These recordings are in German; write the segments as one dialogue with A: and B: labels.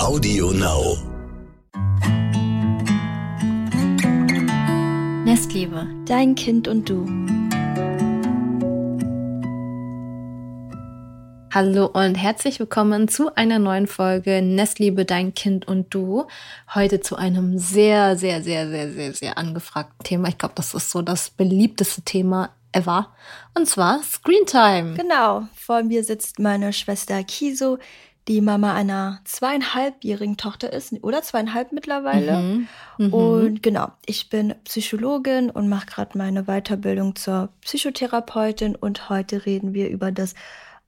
A: Audio Now.
B: Nestliebe, dein Kind und du. Hallo und herzlich willkommen zu einer neuen Folge Nestliebe, dein Kind und du. Heute zu einem sehr, sehr, sehr, sehr, sehr, sehr angefragten Thema. Ich glaube, das ist so das beliebteste Thema ever. Und zwar Screentime.
C: Genau. Vor mir sitzt meine Schwester Kiso, die Mama einer zweieinhalbjährigen Tochter ist, oder zweieinhalb mittlerweile.
B: Mhm. Mhm.
C: Und genau, ich bin Psychologin und mache gerade meine Weiterbildung zur Psychotherapeutin und heute reden wir über das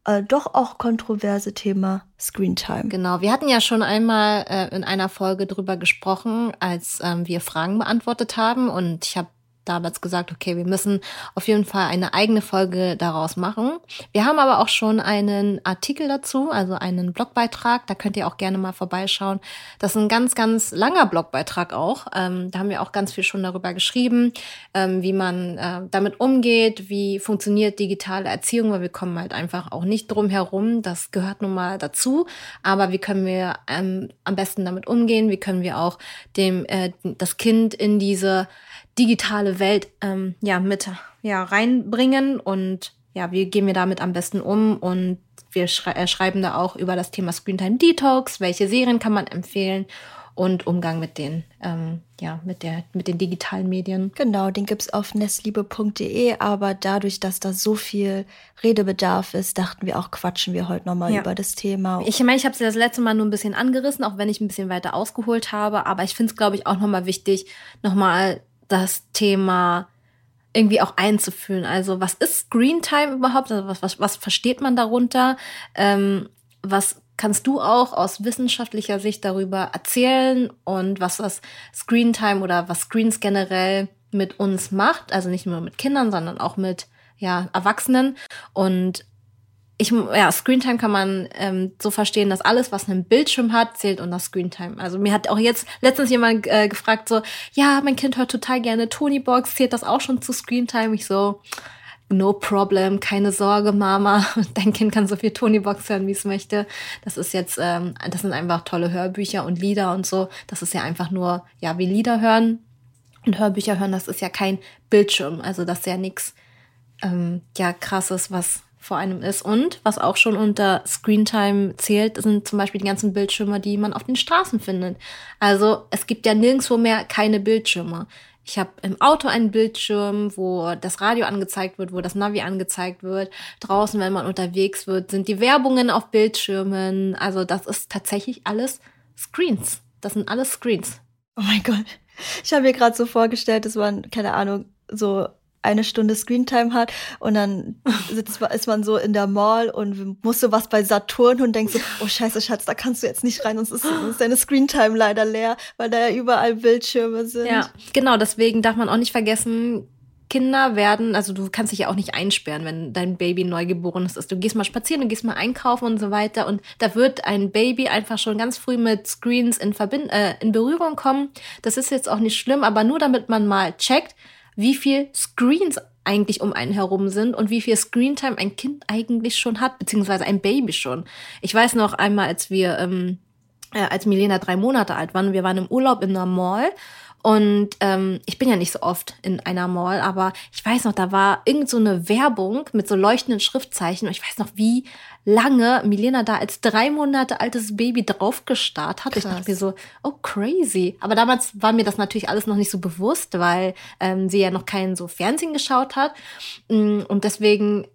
C: äh, doch auch kontroverse Thema Screentime.
B: Genau, wir hatten ja schon einmal äh, in einer Folge drüber gesprochen, als ähm, wir Fragen beantwortet haben und ich habe damals gesagt, okay, wir müssen auf jeden Fall eine eigene Folge daraus machen. Wir haben aber auch schon einen Artikel dazu, also einen Blogbeitrag. Da könnt ihr auch gerne mal vorbeischauen. Das ist ein ganz, ganz langer Blogbeitrag auch. Ähm, da haben wir auch ganz viel schon darüber geschrieben, ähm, wie man äh, damit umgeht, wie funktioniert digitale Erziehung, weil wir kommen halt einfach auch nicht drum herum. Das gehört nun mal dazu. Aber wie können wir ähm, am besten damit umgehen? Wie können wir auch dem äh, das Kind in diese digitale Welt ähm, ja mit ja reinbringen und ja, wie gehen wir damit am besten um und wir schrei äh, schreiben da auch über das Thema Screentime Detox, welche Serien kann man empfehlen und Umgang mit den ähm, ja mit der mit den digitalen Medien.
C: Genau, den gibt's auf nestliebe.de, aber dadurch, dass da so viel Redebedarf ist, dachten wir auch quatschen wir heute nochmal
B: Ja.
C: über das Thema.
B: Ich meine, ich habe es ja das letzte Mal nur ein bisschen angerissen, auch wenn ich ein bisschen weiter ausgeholt habe, aber ich finde es glaube ich auch nochmal wichtig, nochmal das Thema irgendwie auch einzufühlen. Also was ist Screentime überhaupt? Also was, was, was versteht man darunter? Ähm, was kannst du auch aus wissenschaftlicher Sicht darüber erzählen und was das Screentime oder was Screens generell mit uns macht? Also nicht nur mit Kindern, sondern auch mit ja, Erwachsenen. Und ich, ja, Screentime kann man ähm, so verstehen, dass alles, was einen Bildschirm hat, zählt unter Screentime. Also mir hat auch jetzt letztens jemand äh, gefragt so, ja, mein Kind hört total gerne Tonybox, zählt das auch schon zu Screentime? Ich so, no problem, keine Sorge, Mama, dein Kind kann so viel Tonybox hören, wie es möchte. Das ist jetzt, ähm, das sind einfach tolle Hörbücher und Lieder und so. Das ist ja einfach nur, ja, wie Lieder hören und Hörbücher hören, das ist ja kein Bildschirm. Also das ist ja nichts ähm, ja, krasses, was vor einem ist. Und was auch schon unter Screentime zählt, sind zum Beispiel die ganzen Bildschirme, die man auf den Straßen findet. Also es gibt ja nirgendwo mehr keine Bildschirme. Ich habe im Auto einen Bildschirm, wo das Radio angezeigt wird, wo das Navi angezeigt wird. Draußen, wenn man unterwegs wird, sind die Werbungen auf Bildschirmen. Also das ist tatsächlich alles Screens. Das sind alles Screens.
C: Oh mein Gott. Ich habe mir gerade so vorgestellt, dass man, keine Ahnung, so eine Stunde Screentime hat und dann sitzt, ist man so in der Mall und muss so was bei Saturn und denkt so, oh scheiße, Schatz, da kannst du jetzt nicht rein, sonst ist, ist deine Screentime leider leer, weil da ja überall Bildschirme sind.
B: Ja, genau, deswegen darf man auch nicht vergessen, Kinder werden, also du kannst dich ja auch nicht einsperren, wenn dein Baby neugeboren ist. Du gehst mal spazieren, du gehst mal einkaufen und so weiter und da wird ein Baby einfach schon ganz früh mit Screens in, Verbind äh, in Berührung kommen. Das ist jetzt auch nicht schlimm, aber nur damit man mal checkt, wie viel Screens eigentlich um einen herum sind und wie viel Screentime ein Kind eigentlich schon hat, beziehungsweise ein Baby schon. Ich weiß noch einmal, als wir ähm, äh, als Milena drei Monate alt waren. Wir waren im Urlaub in einer Mall und ähm, ich bin ja nicht so oft in einer Mall, aber ich weiß noch, da war irgend so eine Werbung mit so leuchtenden Schriftzeichen und ich weiß noch, wie lange Milena da als drei Monate altes Baby draufgestarrt hat. Ich
C: Krass.
B: dachte mir so, oh crazy. Aber damals war mir das natürlich alles noch nicht so bewusst, weil ähm, sie ja noch keinen so Fernsehen geschaut hat. Mm, Und deswegen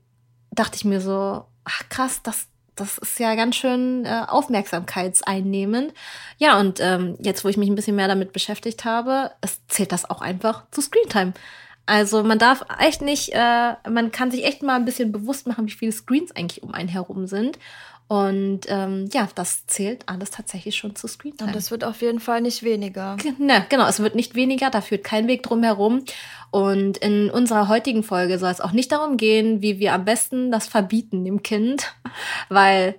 B: dachte ich mir so, ach krass, das, das ist ja ganz schön äh, aufmerksamkeitseinnehmend. Ja, und ähm, jetzt, wo ich mich ein bisschen mehr damit beschäftigt habe, es zählt das auch einfach zu Screentime. Also man darf echt nicht, äh, man kann sich echt mal ein bisschen bewusst machen, wie viele Screens eigentlich um einen herum sind. Und ähm, ja, das zählt alles tatsächlich schon zu Screentime.
C: Und das wird auf jeden Fall nicht weniger.
B: Ne, genau, es wird nicht weniger, da führt kein Weg drum herum. Und in unserer heutigen Folge soll es auch nicht darum gehen, wie wir am besten das verbieten dem Kind, weil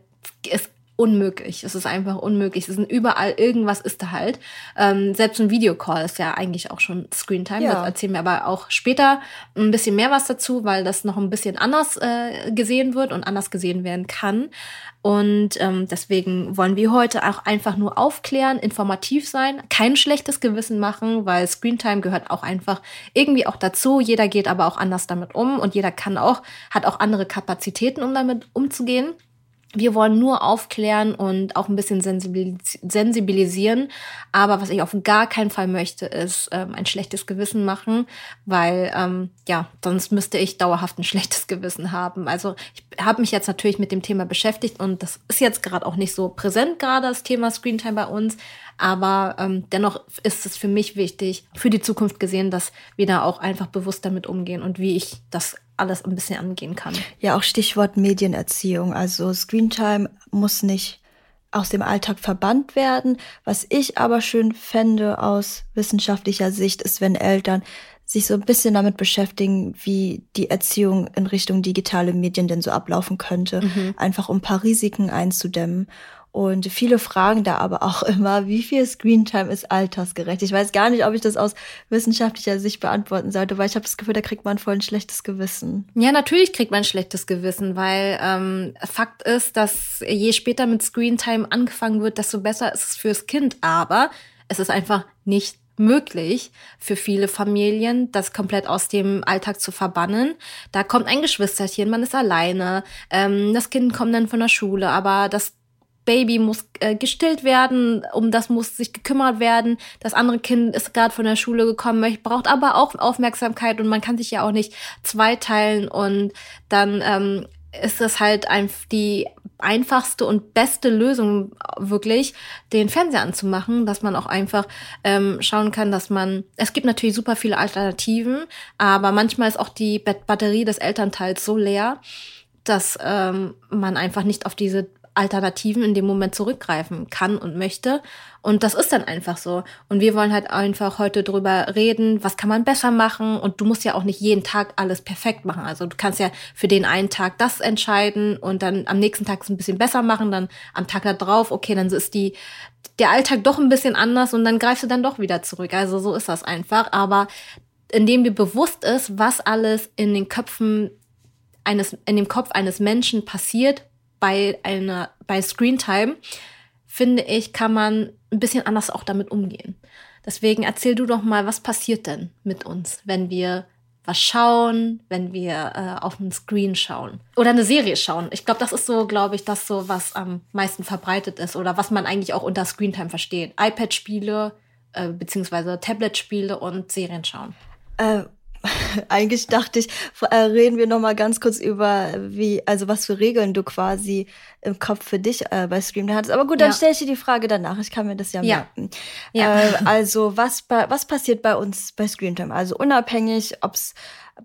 B: es unmöglich. Es ist einfach unmöglich. Es ist überall, irgendwas ist da halt. Ähm, selbst ein Videocall ist ja eigentlich auch schon Screentime. Ja. Das erzählen wir aber auch später ein bisschen mehr was dazu, weil das noch ein bisschen anders äh, gesehen wird und anders gesehen werden kann. Und ähm, deswegen wollen wir heute auch einfach nur aufklären, informativ sein, kein schlechtes Gewissen machen, weil Screentime gehört auch einfach irgendwie auch dazu. Jeder geht aber auch anders damit um und jeder kann auch, hat auch andere Kapazitäten, um damit umzugehen. Wir wollen nur aufklären und auch ein bisschen sensibilis sensibilisieren. Aber was ich auf gar keinen Fall möchte, ist ähm, ein schlechtes Gewissen machen, weil ähm, ja, sonst müsste ich dauerhaft ein schlechtes Gewissen haben. Also ich habe mich jetzt natürlich mit dem Thema beschäftigt und das ist jetzt gerade auch nicht so präsent, gerade das Thema Screentime bei uns. Aber ähm, dennoch ist es für mich wichtig, für die Zukunft gesehen, dass wir da auch einfach bewusst damit umgehen und wie ich das alles ein bisschen angehen kann.
C: Ja, auch Stichwort Medienerziehung. Also Screentime muss nicht aus dem Alltag verbannt werden. Was ich aber schön fände aus wissenschaftlicher Sicht, ist, wenn Eltern sich so ein bisschen damit beschäftigen, wie die Erziehung in Richtung digitale Medien denn so ablaufen könnte. Mhm. Einfach um ein paar Risiken einzudämmen. Und viele fragen da aber auch immer, wie viel Screentime ist altersgerecht? Ich weiß gar nicht, ob ich das aus wissenschaftlicher Sicht beantworten sollte, weil ich habe das Gefühl, da kriegt man voll ein schlechtes Gewissen.
B: Ja, natürlich kriegt man ein schlechtes Gewissen, weil ähm, Fakt ist, dass je später mit Screentime angefangen wird, desto besser ist es fürs Kind. Aber es ist einfach nicht möglich für viele Familien, das komplett aus dem Alltag zu verbannen. Da kommt ein Geschwisterchen, man ist alleine, ähm, das Kind kommt dann von der Schule, aber das Baby muss äh, gestillt werden, um das muss sich gekümmert werden. Das andere Kind ist gerade von der Schule gekommen, braucht aber auch Aufmerksamkeit und man kann sich ja auch nicht zweiteilen und dann ähm, ist es halt einfach die einfachste und beste Lösung wirklich, den Fernseher anzumachen, dass man auch einfach ähm, schauen kann, dass man, es gibt natürlich super viele Alternativen, aber manchmal ist auch die Batterie des Elternteils so leer, dass ähm, man einfach nicht auf diese Alternativen in dem Moment zurückgreifen kann und möchte. Und das ist dann einfach so. Und wir wollen halt einfach heute drüber reden, was kann man besser machen. Und du musst ja auch nicht jeden Tag alles perfekt machen. Also du kannst ja für den einen Tag das entscheiden und dann am nächsten Tag es ein bisschen besser machen, dann am Tag da drauf, okay, dann ist die, der Alltag doch ein bisschen anders und dann greifst du dann doch wieder zurück. Also so ist das einfach. Aber indem dir bewusst ist, was alles in den Köpfen eines, in dem Kopf eines Menschen passiert, bei einer, bei Screentime, finde ich, kann man ein bisschen anders auch damit umgehen. Deswegen erzähl du doch mal, was passiert denn mit uns, wenn wir was schauen, wenn wir äh, auf einen Screen schauen oder eine Serie schauen. Ich glaube, das ist so, glaube ich, das so, was am meisten verbreitet ist oder was man eigentlich auch unter Screentime versteht. iPad-Spiele äh, beziehungsweise Tablet-Spiele und Serien schauen.
C: Äh, eigentlich dachte ich, äh, reden wir noch mal ganz kurz über wie, also was für Regeln du quasi im Kopf für dich äh, bei Scream hattest. Aber gut, dann ja. stelle ich dir die Frage danach. Ich kann mir das ja, ja. merken. Ja. Äh, also was was passiert bei uns bei Screamtime? Also unabhängig, ob es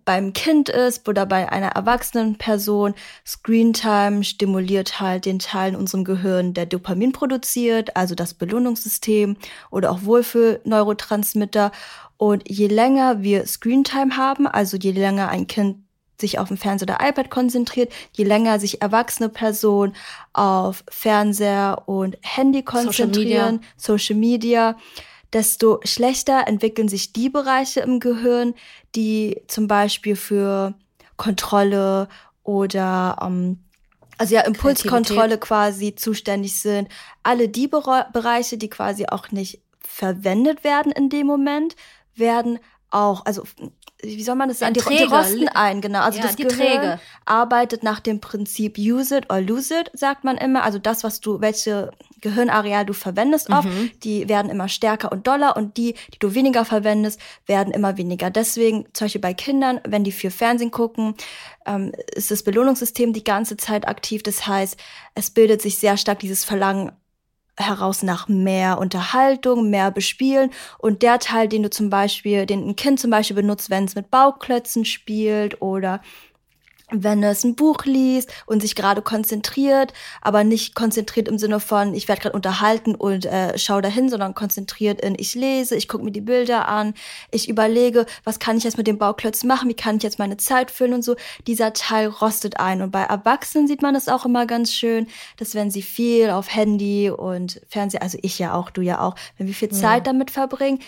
C: beim Kind ist oder bei einer erwachsenen Person. Screentime stimuliert halt den Teil in unserem Gehirn, der Dopamin produziert, also das Belohnungssystem oder auch Wohlfühlneurotransmitter. Und je länger wir Screentime haben, also je länger ein Kind sich auf dem Fernseher oder iPad konzentriert, je länger sich erwachsene Personen auf Fernseher und Handy konzentrieren, Social Media, Social Media desto schlechter entwickeln sich die Bereiche im Gehirn, die zum Beispiel für Kontrolle oder ähm, also ja Impulskontrolle quasi zuständig sind. Alle die Bereiche, die quasi auch nicht verwendet werden in dem Moment, werden auch, also wie soll man das sagen? Die, die, rosten ein, genau. Also ja, das Gehirn Träge. arbeitet nach dem Prinzip use it or lose it, sagt man immer. Also das, was du, welche Gehirnareal du verwendest oft, mhm. die werden immer stärker und doller und die, die du weniger verwendest, werden immer weniger. Deswegen, zum Beispiel bei Kindern, wenn die viel Fernsehen gucken, ähm, ist das Belohnungssystem die ganze Zeit aktiv. Das heißt, es bildet sich sehr stark dieses Verlangen heraus nach mehr Unterhaltung, mehr Bespielen. Und der Teil, den du zum Beispiel, den ein Kind zum Beispiel benutzt, wenn es mit Bauklötzen spielt oder wenn es ein Buch liest und sich gerade konzentriert, aber nicht konzentriert im Sinne von, ich werde gerade unterhalten und äh, schau dahin, sondern konzentriert in, ich lese, ich gucke mir die Bilder an, ich überlege, was kann ich jetzt mit dem Bauklötzen machen, wie kann ich jetzt meine Zeit füllen und so. Dieser Teil rostet ein. Und bei Erwachsenen sieht man das auch immer ganz schön, dass wenn sie viel auf Handy und Fernseher, also ich ja auch, du ja auch, wenn wir viel Zeit ja. damit verbringen,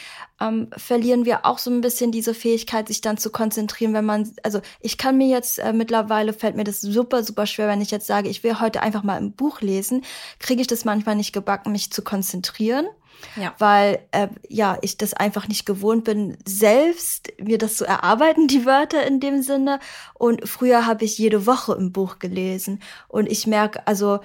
C: ähm, verlieren wir auch so ein bisschen diese Fähigkeit, sich dann zu konzentrieren, wenn man, also ich kann mir jetzt äh, mittlerweile fällt mir das super, super schwer, wenn ich jetzt sage, ich will heute einfach mal ein Buch lesen, kriege ich das manchmal nicht gebacken, mich zu konzentrieren. Ja. Weil äh, ja, ich das einfach nicht gewohnt bin, selbst mir das zu erarbeiten, die Wörter in dem Sinne. Und früher habe ich jede Woche ein Buch gelesen. Und ich merke, also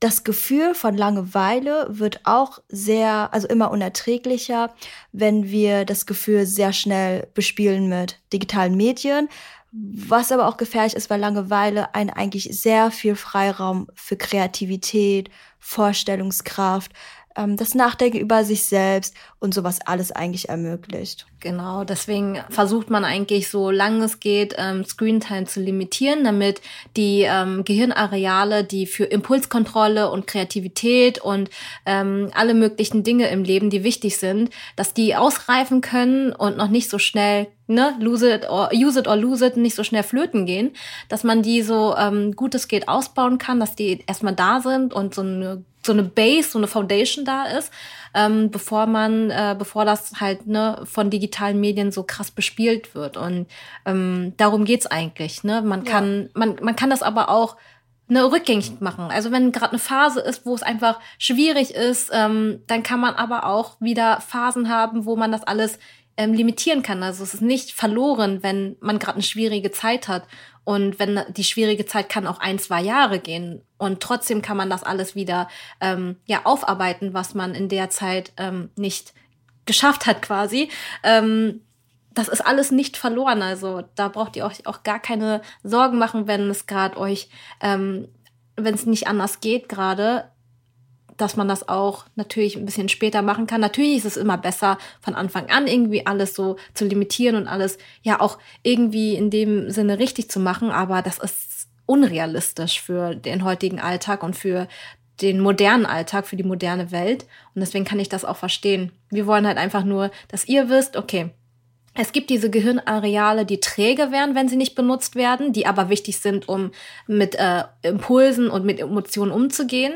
C: das Gefühl von Langeweile wird auch sehr, also immer unerträglicher, wenn wir das Gefühl sehr schnell bespielen mit digitalen Medien. Was aber auch gefährlich ist, weil Langeweile einen eigentlich sehr viel Freiraum für Kreativität, Vorstellungskraft, das Nachdenken über sich selbst und sowas alles eigentlich ermöglicht.
B: Genau, deswegen versucht man eigentlich so lange es geht, ähm, Screentime zu limitieren, damit die ähm, Gehirnareale, die für Impulskontrolle und Kreativität und ähm, alle möglichen Dinge im Leben, die wichtig sind, dass die ausreifen können und noch nicht so schnell ne, lose it or use it or lose it, nicht so schnell flöten gehen, dass man die so ähm, gut es geht ausbauen kann, dass die erstmal da sind und so eine so eine Base, so eine Foundation da ist, ähm, bevor man, äh, bevor das halt ne, von digitalen Medien so krass bespielt wird. Und ähm, darum geht's eigentlich. Ne? Man ja. kann, man, man kann das aber auch ne, rückgängig machen. Also wenn gerade eine Phase ist, wo es einfach schwierig ist, ähm, dann kann man aber auch wieder Phasen haben, wo man das alles ähm, limitieren kann. Also es ist nicht verloren, wenn man gerade eine schwierige Zeit hat. Und wenn die schwierige Zeit kann auch ein, zwei Jahre gehen. Und trotzdem kann man das alles wieder ähm, ja aufarbeiten, was man in der Zeit ähm, nicht geschafft hat, quasi. Ähm, das ist alles nicht verloren. Also da braucht ihr euch auch gar keine Sorgen machen, wenn es gerade euch, ähm, wenn es nicht anders geht gerade dass man das auch natürlich ein bisschen später machen kann. Natürlich ist es immer besser, von Anfang an irgendwie alles so zu limitieren und alles ja auch irgendwie in dem Sinne richtig zu machen, aber das ist unrealistisch für den heutigen Alltag und für den modernen Alltag, für die moderne Welt. Und deswegen kann ich das auch verstehen. Wir wollen halt einfach nur, dass ihr wisst, okay, es gibt diese Gehirnareale, die träge werden, wenn sie nicht benutzt werden, die aber wichtig sind, um mit äh, Impulsen und mit Emotionen umzugehen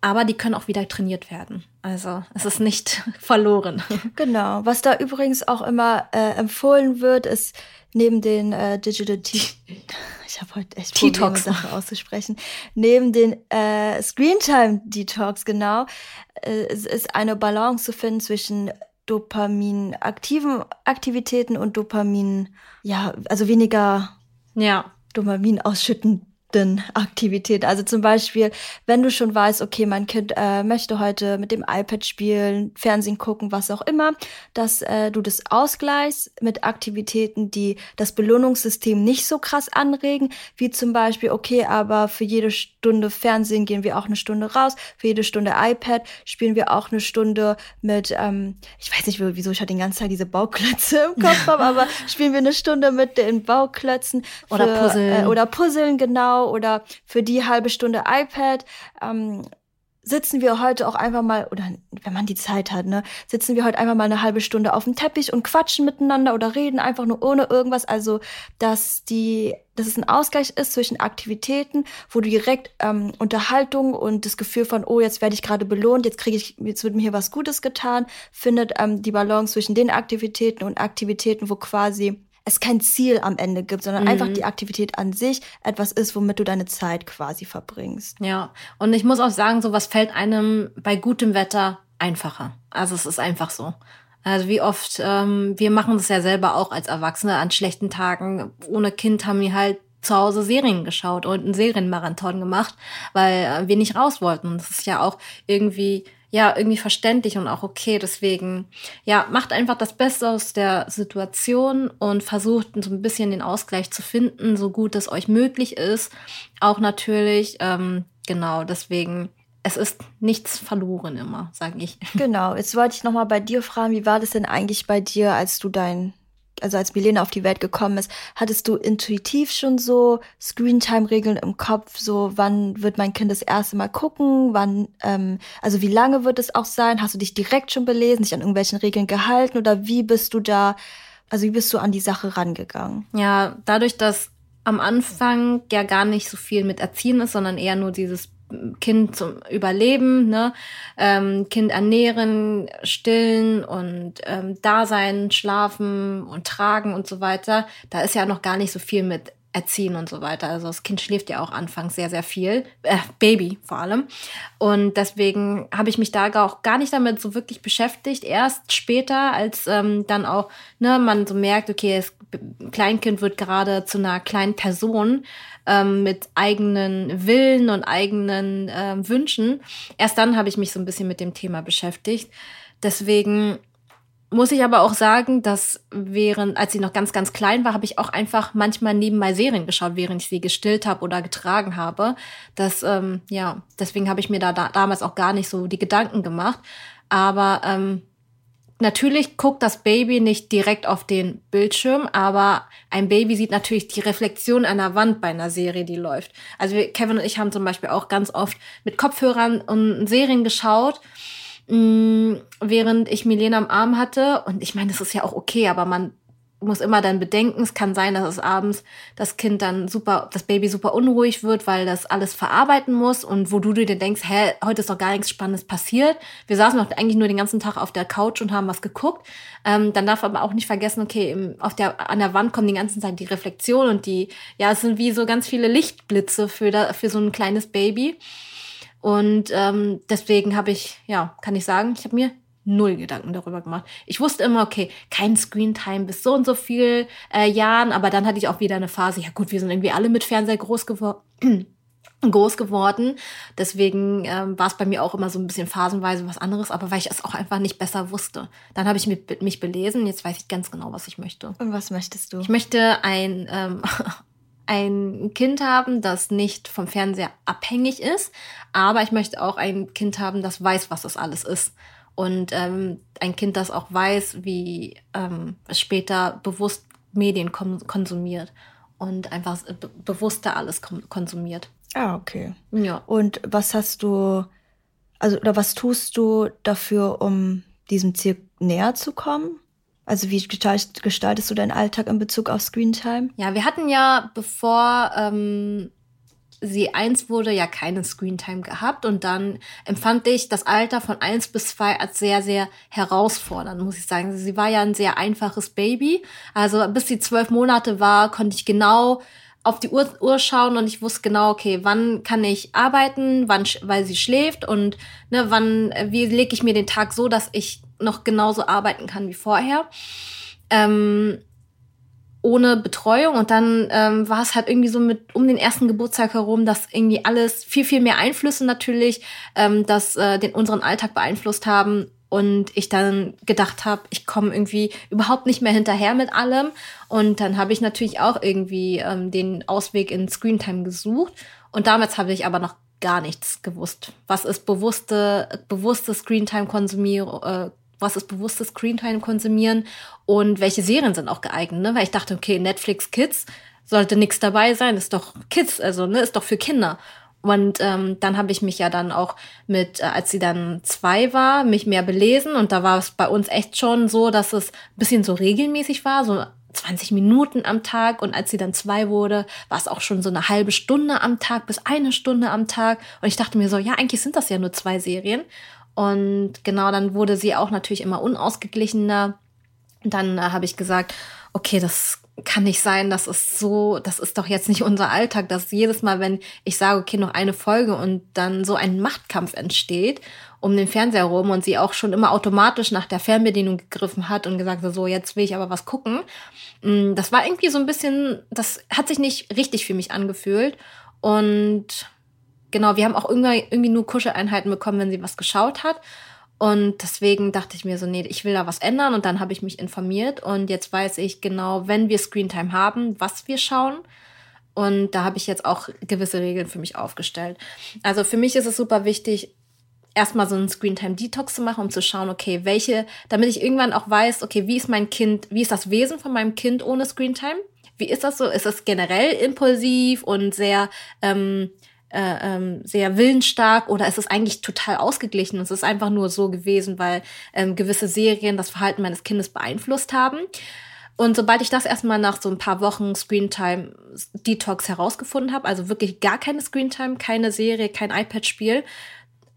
B: aber die können auch wieder trainiert werden. Also es ist nicht verloren.
C: Genau. Was da übrigens auch immer äh, empfohlen wird, ist neben den äh, Digital T ich habe heute echt Probleme, Sachen auszusprechen. Neben den äh, Screentime Detox genau, äh, es ist eine Balance zu finden zwischen Dopamin aktiven Aktivitäten und Dopamin ja also weniger
B: ja
C: Dopamin ausschütten Aktivität. Also zum Beispiel, wenn du schon weißt, okay, mein Kind äh, möchte heute mit dem iPad spielen, Fernsehen gucken, was auch immer, dass äh, du das ausgleichst mit Aktivitäten, die das Belohnungssystem nicht so krass anregen, wie zum Beispiel, okay, aber für jede Stunde Fernsehen gehen wir auch eine Stunde raus, für jede Stunde iPad spielen wir auch eine Stunde mit, ähm, ich weiß nicht, wieso ich halt den ganzen Tag diese Bauklötze im Kopf habe, aber spielen wir eine Stunde mit den Bauklötzen
B: für, oder Puzzeln.
C: Äh, oder Puzzeln, genau oder für die halbe Stunde iPad. Ähm, sitzen wir heute auch einfach mal, oder wenn man die Zeit hat, ne, sitzen wir heute einfach mal eine halbe Stunde auf dem Teppich und quatschen miteinander oder reden einfach nur ohne irgendwas. Also, dass die, dass es ein Ausgleich ist zwischen Aktivitäten, wo du direkt ähm, Unterhaltung und das Gefühl von, oh, jetzt werde ich gerade belohnt, jetzt kriege ich, jetzt wird mir hier was Gutes getan, findet ähm, die Balance zwischen den Aktivitäten und Aktivitäten, wo quasi es kein Ziel am Ende gibt, sondern mhm. einfach die Aktivität an sich etwas ist, womit du deine Zeit quasi verbringst.
B: Ja, und ich muss auch sagen, sowas fällt einem bei gutem Wetter einfacher. Also es ist einfach so. Also wie oft, ähm, wir machen das ja selber auch als Erwachsene an schlechten Tagen. Ohne Kind haben wir halt zu Hause Serien geschaut und einen Serienmarathon gemacht, weil äh, wir nicht raus wollten. Das ist ja auch irgendwie ja irgendwie verständlich und auch okay. Deswegen, ja, macht einfach das Beste aus der Situation und versucht so ein bisschen den Ausgleich zu finden, so gut es euch möglich ist. Auch natürlich, ähm, genau, deswegen. Es ist nichts verloren immer, sage ich.
C: Genau. Jetzt wollte ich noch mal bei dir fragen, wie war das denn eigentlich bei dir, als du dein also als Milena auf die Welt gekommen ist, hattest du intuitiv schon so Screentime-Regeln im Kopf, so wann wird mein Kind das erste Mal gucken, wann, ähm, also wie lange wird es auch sein? Hast du dich direkt schon belesen, dich an irgendwelchen Regeln gehalten oder wie bist du da, also wie bist du an die Sache rangegangen?
B: Ja, dadurch, dass am Anfang ja gar nicht so viel mit Erziehen ist, sondern eher nur dieses Kind zum Überleben, ne? Ähm, kind ernähren, stillen und ähm, Dasein, schlafen und tragen und so weiter. Da ist ja noch gar nicht so viel mit Erziehen und so weiter. Also das Kind schläft ja auch anfangs sehr, sehr viel. Äh, Baby vor allem. Und deswegen habe ich mich da auch gar nicht damit so wirklich beschäftigt. Erst später, als ähm, dann auch ne, man so merkt, okay, das Kleinkind wird gerade zu einer kleinen Person ähm, mit eigenen Willen und eigenen ähm, Wünschen. Erst dann habe ich mich so ein bisschen mit dem Thema beschäftigt. Deswegen muss ich aber auch sagen, dass während, als sie noch ganz, ganz klein war, habe ich auch einfach manchmal nebenbei Serien geschaut, während ich sie gestillt habe oder getragen habe. Das, ähm, ja, deswegen habe ich mir da, da damals auch gar nicht so die Gedanken gemacht. Aber ähm, natürlich guckt das Baby nicht direkt auf den Bildschirm, aber ein Baby sieht natürlich die Reflexion einer Wand bei einer Serie, die läuft. Also Kevin und ich haben zum Beispiel auch ganz oft mit Kopfhörern und Serien geschaut Mm, während ich Milena am Arm hatte. Und ich meine, das ist ja auch okay, aber man muss immer dann bedenken, es kann sein, dass es abends das Kind dann super, das Baby super unruhig wird, weil das alles verarbeiten muss und wo du dir denkst, hä, heute ist doch gar nichts Spannendes passiert. Wir saßen doch eigentlich nur den ganzen Tag auf der Couch und haben was geguckt. Ähm, dann darf aber auch nicht vergessen, okay, im, auf der, an der Wand kommen die ganzen Zeit die Reflexion und die, ja, es sind wie so ganz viele Lichtblitze für, da, für so ein kleines Baby. Und ähm, deswegen habe ich, ja, kann ich sagen, ich habe mir null Gedanken darüber gemacht. Ich wusste immer, okay, kein Screentime bis so und so viel äh, Jahren, aber dann hatte ich auch wieder eine Phase, ja gut, wir sind irgendwie alle mit Fernseher groß geworden. groß geworden. Deswegen ähm, war es bei mir auch immer so ein bisschen phasenweise was anderes, aber weil ich es auch einfach nicht besser wusste. Dann habe ich mich, mich belesen, jetzt weiß ich ganz genau, was ich möchte.
C: Und was möchtest du?
B: Ich möchte ein ähm, ein Kind haben, das nicht vom Fernseher abhängig ist, aber ich möchte auch ein Kind haben, das weiß, was das alles ist. Und ähm, ein Kind, das auch weiß, wie ähm, es später bewusst Medien konsumiert und einfach be bewusster alles konsumiert.
C: Ah, okay. Ja. Und was hast du, also oder was tust du dafür, um diesem Ziel näher zu kommen? Also wie gestaltest du deinen Alltag in Bezug auf Screentime?
B: Ja, wir hatten ja, bevor ähm, sie eins wurde, ja keine Screentime gehabt. Und dann empfand ich das Alter von eins bis zwei als sehr, sehr herausfordernd, muss ich sagen. Sie war ja ein sehr einfaches Baby. Also bis sie zwölf Monate war, konnte ich genau auf die Uhr, Uhr schauen und ich wusste genau, okay, wann kann ich arbeiten, wann, weil sie schläft und ne, wann, wie lege ich mir den Tag so, dass ich noch genauso arbeiten kann wie vorher. Ähm, ohne Betreuung. Und dann ähm, war es halt irgendwie so mit um den ersten Geburtstag herum, dass irgendwie alles viel viel mehr Einflüsse natürlich, ähm, dass äh, den unseren Alltag beeinflusst haben. Und ich dann gedacht habe, ich komme irgendwie überhaupt nicht mehr hinterher mit allem. Und dann habe ich natürlich auch irgendwie ähm, den Ausweg in Screentime gesucht. Und damals habe ich aber noch gar nichts gewusst. Was ist bewusste bewusste Screentime konsumiere äh, was ist bewusstes Screentime konsumieren und welche Serien sind auch geeignet, ne? Weil ich dachte, okay, Netflix Kids sollte nichts dabei sein, ist doch Kids, also ne, ist doch für Kinder. Und ähm, dann habe ich mich ja dann auch mit, äh, als sie dann zwei war, mich mehr belesen und da war es bei uns echt schon so, dass es ein bisschen so regelmäßig war, so 20 Minuten am Tag und als sie dann zwei wurde, war es auch schon so eine halbe Stunde am Tag bis eine Stunde am Tag und ich dachte mir so, ja, eigentlich sind das ja nur zwei Serien und genau, dann wurde sie auch natürlich immer unausgeglichener. Und dann äh, habe ich gesagt, okay, das kann nicht sein, das ist so, das ist doch jetzt nicht unser Alltag, dass jedes Mal, wenn ich sage, okay, noch eine Folge und dann so ein Machtkampf entsteht um den Fernseher rum und sie auch schon immer automatisch nach der Fernbedienung gegriffen hat und gesagt hat, so, jetzt will ich aber was gucken. Mm, das war irgendwie so ein bisschen, das hat sich nicht richtig für mich angefühlt und genau, wir haben auch irgendwie, nur Kuscheleinheiten bekommen, wenn sie was geschaut hat. Und deswegen dachte ich mir so, nee, ich will da was ändern. Und dann habe ich mich informiert. Und jetzt weiß ich genau, wenn wir Screentime haben, was wir schauen. Und da habe ich jetzt auch gewisse Regeln für mich aufgestellt. Also für mich ist es super wichtig, erstmal so einen Screentime-Detox zu machen, um zu schauen, okay, welche, damit ich irgendwann auch weiß, okay, wie ist mein Kind, wie ist das Wesen von meinem Kind ohne Screentime? Wie ist das so? Ist es generell impulsiv und sehr, ähm, äh, ähm, sehr willensstark oder ist es eigentlich total ausgeglichen? Es ist einfach nur so gewesen, weil ähm, gewisse Serien das Verhalten meines Kindes beeinflusst haben. Und sobald ich das erstmal nach so ein paar Wochen Screentime Detox herausgefunden habe, also wirklich gar keine Screentime, keine Serie, kein iPad-Spiel,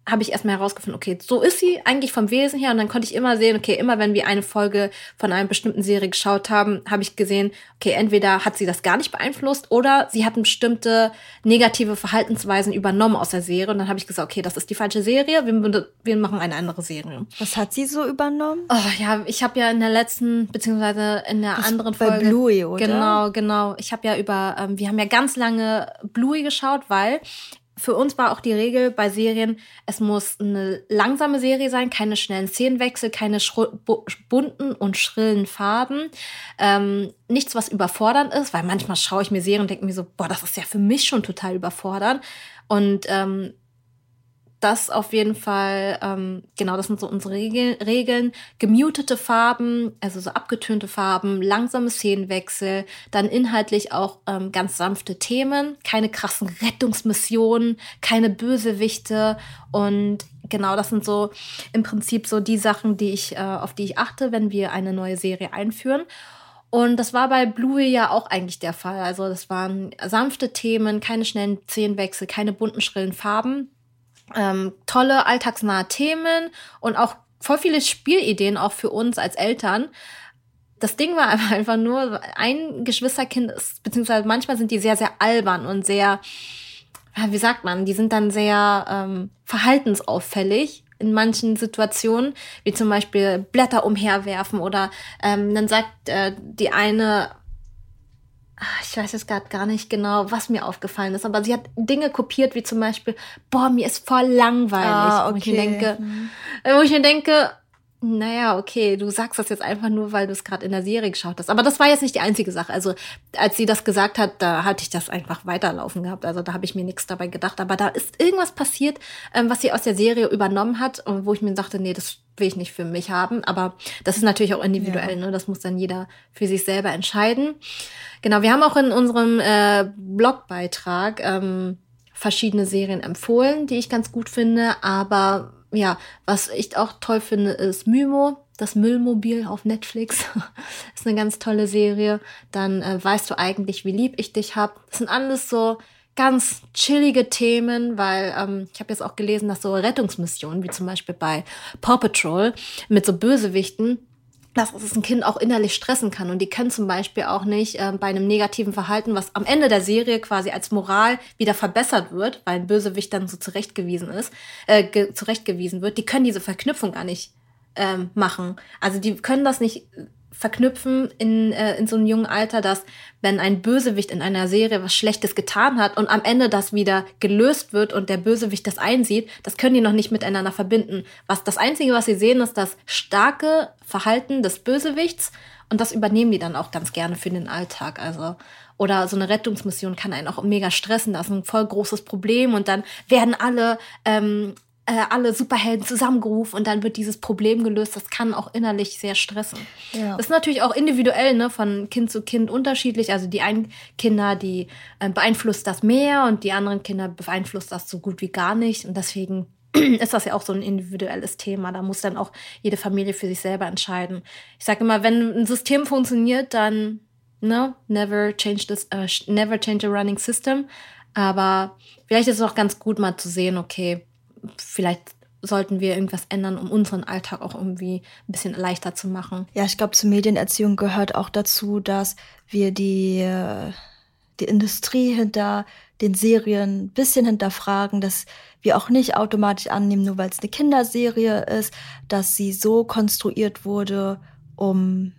B: habe ich erstmal herausgefunden, okay, so ist sie eigentlich vom Wesen her. Und dann konnte ich immer sehen, okay, immer wenn wir eine Folge von einer bestimmten Serie geschaut haben, habe ich gesehen, okay, entweder hat sie das gar nicht beeinflusst oder sie hat bestimmte negative Verhaltensweisen übernommen aus der Serie. Und dann habe ich gesagt, okay, das ist die falsche Serie, wir, wir machen eine andere Serie.
C: Was hat sie so übernommen?
B: Oh ja, ich habe ja in der letzten, beziehungsweise in der das anderen
C: bei
B: Folge.
C: Bei Bluey, oder?
B: Genau, genau. Ich habe ja über, ähm, wir haben ja ganz lange Bluey geschaut, weil für uns war auch die Regel bei Serien, es muss eine langsame Serie sein, keine schnellen Szenenwechsel, keine bunten und schrillen Farben. Ähm, nichts, was überfordernd ist, weil manchmal schaue ich mir Serien und denke mir so, boah, das ist ja für mich schon total überfordernd. Und ähm, das auf jeden Fall, ähm, genau, das sind so unsere Regel, Regeln. Gemutete Farben, also so abgetönte Farben, langsame Szenenwechsel, dann inhaltlich auch ähm, ganz sanfte Themen, keine krassen Rettungsmissionen, keine Bösewichte und genau, das sind so im Prinzip so die Sachen, die ich, äh, auf die ich achte, wenn wir eine neue Serie einführen. Und das war bei Bluey ja auch eigentlich der Fall. Also das waren sanfte Themen, keine schnellen Szenenwechsel, keine bunten, schrillen Farben ähm, tolle alltagsnahe Themen und auch voll viele Spielideen auch für uns als Eltern. Das Ding war einfach nur, ein Geschwisterkind ist, beziehungsweise manchmal sind die sehr, sehr albern und sehr, wie sagt man, die sind dann sehr ähm, verhaltensauffällig in manchen Situationen, wie zum Beispiel Blätter umherwerfen oder ähm, dann sagt äh, die eine, ich weiß jetzt gerade gar nicht genau, was mir aufgefallen ist, aber sie hat Dinge kopiert, wie zum Beispiel, boah, mir ist voll langweilig. Ah, okay. Wo ich mir denke, mhm. wo ich mir denke, naja, okay, du sagst das jetzt einfach nur, weil du es gerade in der Serie geschaut hast. Aber das war jetzt nicht die einzige Sache. Also, als sie das gesagt hat, da hatte ich das einfach weiterlaufen gehabt. Also, da habe ich mir nichts dabei gedacht. Aber da ist irgendwas passiert, ähm, was sie aus der Serie übernommen hat und wo ich mir dachte, nee, das will ich nicht für mich haben. Aber das ist natürlich auch individuell. Ja. Ne? Das muss dann jeder für sich selber entscheiden. Genau, wir haben auch in unserem äh, Blogbeitrag ähm, verschiedene Serien empfohlen, die ich ganz gut finde. Aber ja, was ich auch toll finde, ist Mymo, das Müllmobil auf Netflix. ist eine ganz tolle Serie. Dann äh, weißt du eigentlich, wie lieb ich dich hab. Das sind alles so ganz chillige Themen, weil ähm, ich habe jetzt auch gelesen, dass so Rettungsmissionen, wie zum Beispiel bei Paw Patrol mit so Bösewichten, dass es ein Kind auch innerlich stressen kann. Und die können zum Beispiel auch nicht äh, bei einem negativen Verhalten, was am Ende der Serie quasi als Moral wieder verbessert wird, weil ein Bösewicht dann so zurechtgewiesen ist, äh, zurechtgewiesen wird, die können diese Verknüpfung gar nicht ähm, machen. Also die können das nicht verknüpfen in, äh, in so einem jungen Alter, dass wenn ein Bösewicht in einer Serie was Schlechtes getan hat und am Ende das wieder gelöst wird und der Bösewicht das einsieht, das können die noch nicht miteinander verbinden. Was das Einzige, was sie sehen, ist das starke Verhalten des Bösewichts und das übernehmen die dann auch ganz gerne für den Alltag. Also oder so eine Rettungsmission kann einen auch mega stressen. Das ist ein voll großes Problem und dann werden alle ähm, äh, alle Superhelden zusammengerufen und dann wird dieses Problem gelöst. Das kann auch innerlich sehr stressen. Ja. Das ist natürlich auch individuell, ne, von Kind zu Kind unterschiedlich. Also die einen Kinder, die äh, beeinflusst das mehr und die anderen Kinder beeinflusst das so gut wie gar nicht. Und deswegen ist das ja auch so ein individuelles Thema. Da muss dann auch jede Familie für sich selber entscheiden. Ich sage immer, wenn ein System funktioniert, dann ne, never change this, uh, never change a running system. Aber vielleicht ist es auch ganz gut, mal zu sehen, okay, vielleicht sollten wir irgendwas ändern, um unseren Alltag auch irgendwie ein bisschen leichter zu machen.
C: Ja, ich glaube, zur Medienerziehung gehört auch dazu, dass wir die, die Industrie hinter den Serien ein bisschen hinterfragen, dass wir auch nicht automatisch annehmen, nur weil es eine Kinderserie ist, dass sie so konstruiert wurde, um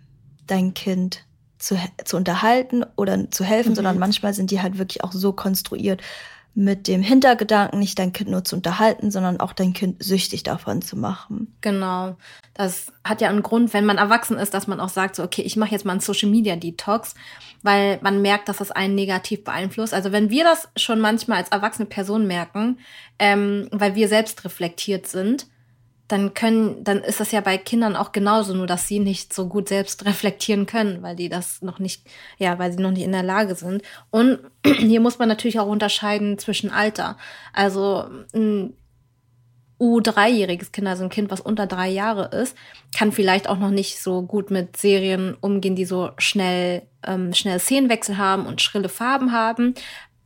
C: dein Kind zu, zu unterhalten oder zu helfen, mhm. sondern manchmal sind die halt wirklich auch so konstruiert, mit dem Hintergedanken, nicht dein Kind nur zu unterhalten, sondern auch dein Kind süchtig davon zu machen.
B: Genau. Das hat ja einen Grund, wenn man erwachsen ist, dass man auch sagt, so, okay, ich mache jetzt mal einen Social Media Detox, weil man merkt, dass das einen negativ beeinflusst. Also wenn wir das schon manchmal als erwachsene Person merken, ähm, weil wir selbst reflektiert sind, dann können, dann ist das ja bei Kindern auch genauso, nur dass sie nicht so gut selbst reflektieren können, weil die das noch nicht, ja, weil sie noch nicht in der Lage sind. Und hier muss man natürlich auch unterscheiden zwischen Alter. Also ein U3-jähriges Kind, also ein Kind, was unter drei Jahre ist, kann vielleicht auch noch nicht so gut mit Serien umgehen, die so schnell, ähm, schnell Szenenwechsel haben und schrille Farben haben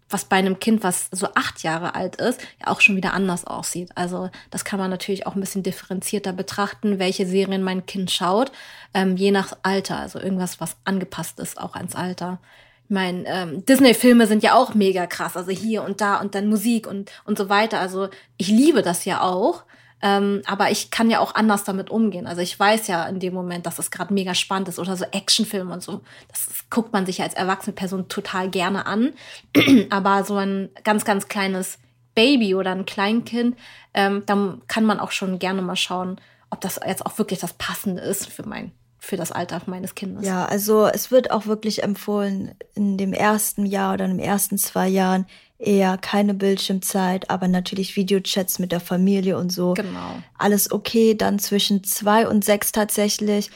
B: was bei einem Kind, was so acht Jahre alt ist, ja auch schon wieder anders aussieht. Also das kann man natürlich auch ein bisschen differenzierter betrachten, welche Serien mein Kind schaut, ähm, je nach Alter. Also irgendwas, was angepasst ist, auch ans Alter. Ich meine, ähm, Disney-Filme sind ja auch mega krass, also hier und da und dann Musik und, und so weiter. Also ich liebe das ja auch. Ähm, aber ich kann ja auch anders damit umgehen. Also ich weiß ja in dem Moment, dass es gerade mega spannend ist oder so Actionfilme und so. Das guckt man sich ja als erwachsene Person total gerne an. aber so ein ganz, ganz kleines Baby oder ein Kleinkind, ähm, dann kann man auch schon gerne mal schauen, ob das jetzt auch wirklich das Passende ist für mein für das Alter meines Kindes.
C: Ja, also es wird auch wirklich empfohlen, in dem ersten Jahr oder in den ersten zwei Jahren eher keine Bildschirmzeit, aber natürlich Videochats mit der Familie und so.
B: Genau.
C: Alles okay. Dann zwischen zwei und sechs tatsächlich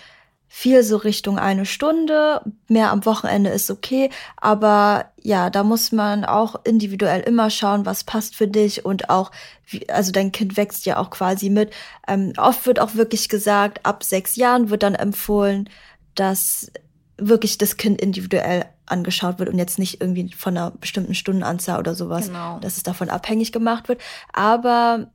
C: viel so Richtung eine Stunde. Mehr am Wochenende ist okay. Aber ja, da muss man auch individuell immer schauen, was passt für dich und auch, also dein Kind wächst ja auch quasi mit. Ähm, oft wird auch wirklich gesagt, ab sechs Jahren wird dann empfohlen, dass wirklich das Kind individuell angeschaut wird und jetzt nicht irgendwie von einer bestimmten Stundenanzahl oder sowas,
B: genau.
C: dass es davon abhängig gemacht wird. Aber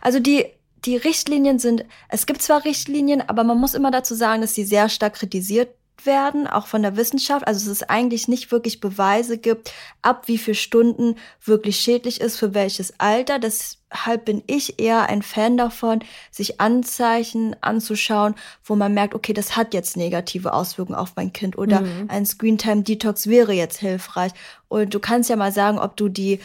C: also die die Richtlinien sind, es gibt zwar Richtlinien, aber man muss immer dazu sagen, dass sie sehr stark kritisiert werden, auch von der Wissenschaft. Also dass es eigentlich nicht wirklich Beweise gibt, ab wie viel Stunden wirklich schädlich ist für welches Alter. Deshalb bin ich eher ein Fan davon, sich Anzeichen anzuschauen, wo man merkt, okay, das hat jetzt negative Auswirkungen auf mein Kind oder mhm. ein Screentime Detox wäre jetzt hilfreich. Und du kannst ja mal sagen, ob du die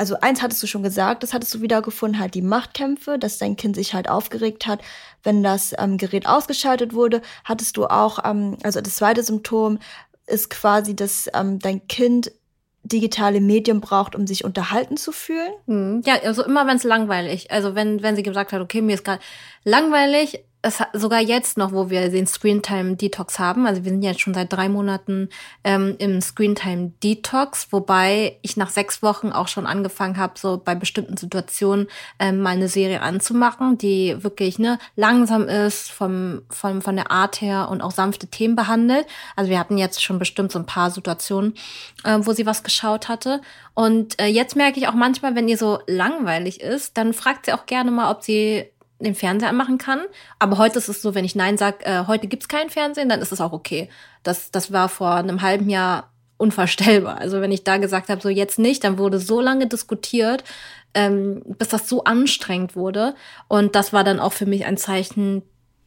C: also eins hattest du schon gesagt, das hattest du wieder gefunden, halt die Machtkämpfe, dass dein Kind sich halt aufgeregt hat, wenn das ähm, Gerät ausgeschaltet wurde. Hattest du auch, ähm, also das zweite Symptom ist quasi, dass ähm, dein Kind digitale Medien braucht, um sich unterhalten zu fühlen.
B: Hm. Ja, also immer wenn es langweilig, also wenn wenn sie gesagt hat, okay, mir ist gerade langweilig, es sogar jetzt noch, wo wir den Screentime Detox haben, also wir sind jetzt schon seit drei Monaten ähm, im Screentime Detox, wobei ich nach sechs Wochen auch schon angefangen habe, so bei bestimmten Situationen ähm, mal eine Serie anzumachen, die wirklich ne langsam ist vom, vom von der Art her und auch sanfte Themen behandelt. Also wir hatten jetzt schon bestimmt so ein paar Situationen, äh, wo sie was geschaut hatte. Und äh, jetzt merke ich auch manchmal, wenn ihr so langweilig ist, dann fragt sie auch gerne mal, ob sie den Fernseher anmachen kann. Aber heute ist es so, wenn ich Nein sage, äh, heute gibt's kein Fernsehen, dann ist es auch okay. Das, das war vor einem halben Jahr unvorstellbar. Also wenn ich da gesagt habe, so jetzt nicht, dann wurde so lange diskutiert, ähm, bis das so anstrengend wurde. Und das war dann auch für mich ein Zeichen,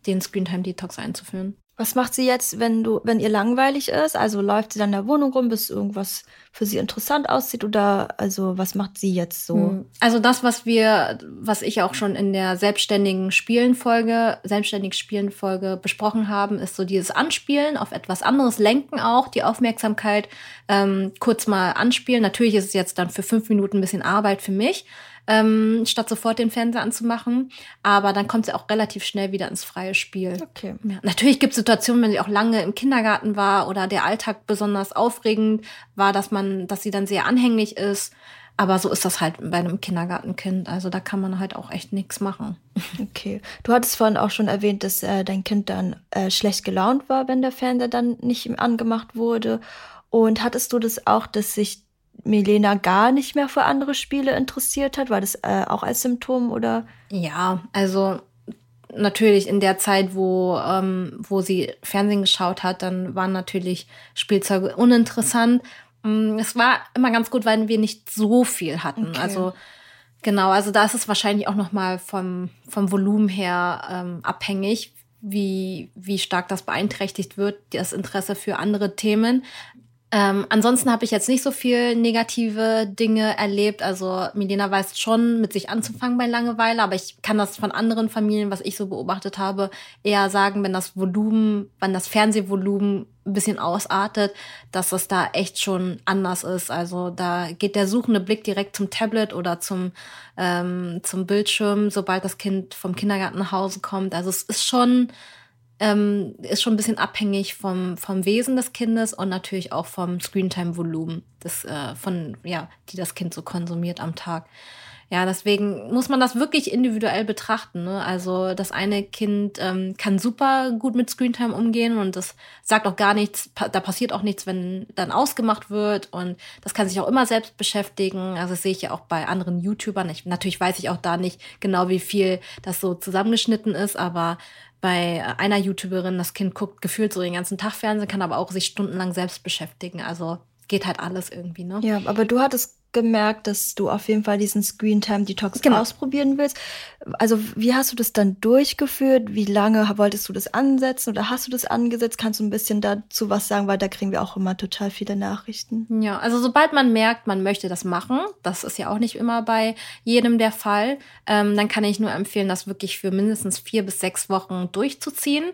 B: den Screentime Detox einzuführen.
C: Was macht sie jetzt, wenn du, wenn ihr langweilig ist? Also läuft sie dann in der Wohnung rum, bis irgendwas für sie interessant aussieht oder also was macht sie jetzt so? Hm.
B: Also das, was wir, was ich auch schon in der selbstständigen Spielenfolge, selbstständig Spielenfolge besprochen haben, ist so dieses Anspielen auf etwas anderes, lenken auch die Aufmerksamkeit, ähm, kurz mal anspielen. Natürlich ist es jetzt dann für fünf Minuten ein bisschen Arbeit für mich ähm, statt sofort den Fernseher anzumachen. Aber dann kommt sie auch relativ schnell wieder ins freie Spiel.
C: Okay.
B: Ja. Natürlich gibt es Situationen, wenn sie auch lange im Kindergarten war oder der Alltag besonders aufregend war, dass man, dass sie dann sehr anhänglich ist. Aber so ist das halt bei einem Kindergartenkind. Also da kann man halt auch echt nichts machen.
C: Okay. Du hattest vorhin auch schon erwähnt, dass äh, dein Kind dann äh, schlecht gelaunt war, wenn der Fernseher dann nicht angemacht wurde. Und hattest du das auch, dass sich Milena gar nicht mehr für andere Spiele interessiert hat? War das äh, auch als Symptom oder?
B: Ja, also natürlich in der Zeit, wo, ähm, wo sie Fernsehen geschaut hat, dann waren natürlich Spielzeuge uninteressant. Mm, es war immer ganz gut, weil wir nicht so viel hatten. Okay. Also genau, also da ist es wahrscheinlich auch noch mal vom, vom Volumen her ähm, abhängig, wie, wie stark das beeinträchtigt wird, das Interesse für andere Themen. Ähm, ansonsten habe ich jetzt nicht so viel negative Dinge erlebt. Also Milena weiß schon, mit sich anzufangen bei Langeweile, aber ich kann das von anderen Familien, was ich so beobachtet habe, eher sagen, wenn das Volumen, wenn das Fernsehvolumen ein bisschen ausartet, dass das da echt schon anders ist. Also da geht der suchende Blick direkt zum Tablet oder zum, ähm, zum Bildschirm, sobald das Kind vom Kindergarten nach Hause kommt. Also es ist schon ähm, ist schon ein bisschen abhängig vom, vom Wesen des Kindes und natürlich auch vom Screentime-Volumen, äh, von, ja, die das Kind so konsumiert am Tag. Ja, deswegen muss man das wirklich individuell betrachten. Ne? Also das eine Kind ähm, kann super gut mit Screentime umgehen und das sagt auch gar nichts, da passiert auch nichts, wenn dann ausgemacht wird und das kann sich auch immer selbst beschäftigen. Also das sehe ich ja auch bei anderen YouTubern. Ich, natürlich weiß ich auch da nicht genau, wie viel das so zusammengeschnitten ist, aber bei einer YouTuberin, das Kind guckt gefühlt so den ganzen Tag Fernsehen, kann aber auch sich stundenlang selbst beschäftigen. Also geht halt alles irgendwie, ne?
C: Ja, aber du hattest gemerkt, dass du auf jeden Fall diesen Screen Time Detox genau. ausprobieren willst. Also, wie hast du das dann durchgeführt? Wie lange wolltest du das ansetzen oder hast du das angesetzt? Kannst du ein bisschen dazu was sagen, weil da kriegen wir auch immer total viele Nachrichten.
B: Ja, also sobald man merkt, man möchte das machen, das ist ja auch nicht immer bei jedem der Fall, ähm, dann kann ich nur empfehlen, das wirklich für mindestens vier bis sechs Wochen durchzuziehen.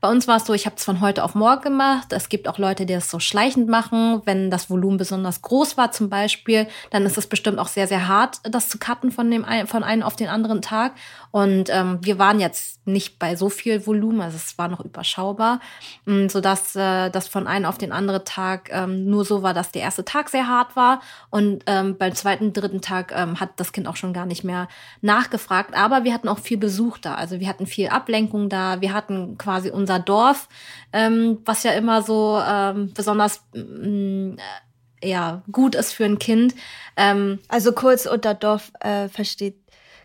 B: Bei uns war es so, ich habe es von heute auf morgen gemacht. Es gibt auch Leute, die das so schleichend machen, wenn das Volumen besonders groß war zum Beispiel dann ist es bestimmt auch sehr, sehr hart, das zu cutten von dem von einem auf den anderen Tag. Und ähm, wir waren jetzt nicht bei so viel Volumen, also es war noch überschaubar, mm, so dass äh, das von einem auf den anderen Tag ähm, nur so war, dass der erste Tag sehr hart war und ähm, beim zweiten, dritten Tag ähm, hat das Kind auch schon gar nicht mehr nachgefragt. Aber wir hatten auch viel Besuch da, also wir hatten viel Ablenkung da, wir hatten quasi unser Dorf, ähm, was ja immer so ähm, besonders äh, ja, gut ist für ein Kind.
C: Ähm, also kurz unter Dorf äh, versteht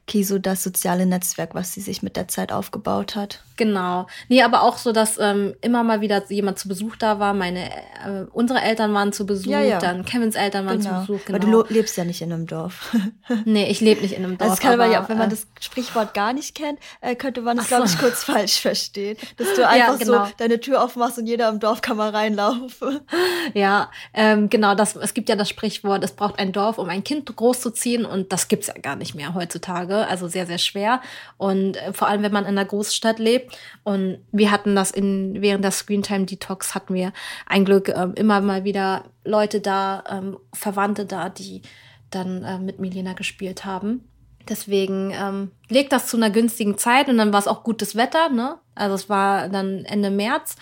C: Kiso das soziale Netzwerk, was sie sich mit der Zeit aufgebaut hat.
B: Genau. Nee, aber auch so, dass ähm, immer mal wieder jemand zu Besuch da war. Meine, äh, unsere Eltern waren zu Besuch, ja, ja. dann Kevins Eltern waren genau. zu Besuch.
C: Genau. Aber du lebst ja nicht in einem Dorf.
B: nee, ich lebe nicht in einem Dorf.
C: Also das kann aber, ja, wenn man äh, das Sprichwort gar nicht kennt, äh, könnte man das, glaube ich, kurz falsch verstehen. Dass du einfach ja, genau. so deine Tür aufmachst und jeder im Dorf kann mal reinlaufen.
B: Ja, ähm, genau. Das, es gibt ja das Sprichwort, es braucht ein Dorf, um ein Kind großzuziehen und das gibt's ja gar nicht mehr heutzutage. Also sehr, sehr schwer. Und äh, vor allem, wenn man in einer Großstadt lebt und wir hatten das in, während der Screentime Detox hatten wir ein Glück äh, immer mal wieder Leute da, ähm, Verwandte da, die dann äh, mit Milena gespielt haben. Deswegen ähm, legt das zu einer günstigen Zeit und dann war es auch gutes Wetter, ne? Also es war dann Ende März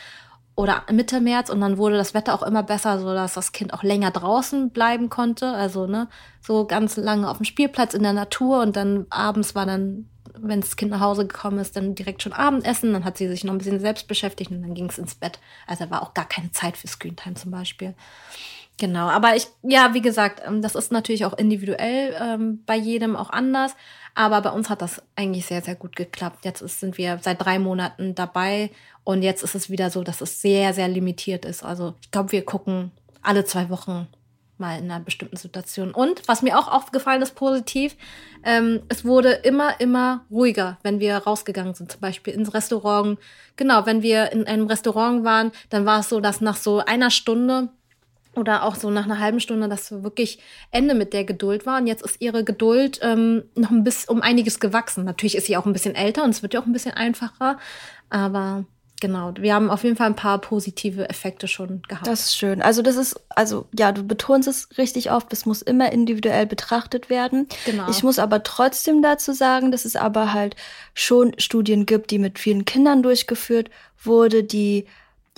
B: oder Mitte März und dann wurde das Wetter auch immer besser, so dass das Kind auch länger draußen bleiben konnte. Also ne, so ganz lange auf dem Spielplatz in der Natur und dann abends war dann wenn das Kind nach Hause gekommen ist, dann direkt schon Abendessen. Dann hat sie sich noch ein bisschen selbst beschäftigt und dann ging es ins Bett. Also war auch gar keine Zeit für Screentime zum Beispiel. Genau, aber ich, ja, wie gesagt, ähm, das ist natürlich auch individuell ähm, bei jedem auch anders. Aber bei uns hat das eigentlich sehr, sehr gut geklappt. Jetzt ist, sind wir seit drei Monaten dabei und jetzt ist es wieder so, dass es sehr, sehr limitiert ist. Also ich glaube, wir gucken alle zwei Wochen mal in einer bestimmten Situation. Und was mir auch aufgefallen ist, positiv, ähm, es wurde immer, immer ruhiger, wenn wir rausgegangen sind, zum Beispiel ins Restaurant. Genau, wenn wir in einem Restaurant waren, dann war es so, dass nach so einer Stunde oder auch so nach einer halben Stunde, dass wirklich Ende mit der Geduld war. Und jetzt ist ihre Geduld ähm, noch ein bisschen um einiges gewachsen. Natürlich ist sie auch ein bisschen älter und es wird ja auch ein bisschen einfacher. Aber genau, wir haben auf jeden Fall ein paar positive Effekte schon gehabt.
C: Das ist schön. Also das ist, also ja, du betonst es richtig oft, es muss immer individuell betrachtet werden. Genau. Ich muss aber trotzdem dazu sagen, dass es aber halt schon Studien gibt, die mit vielen Kindern durchgeführt wurde, die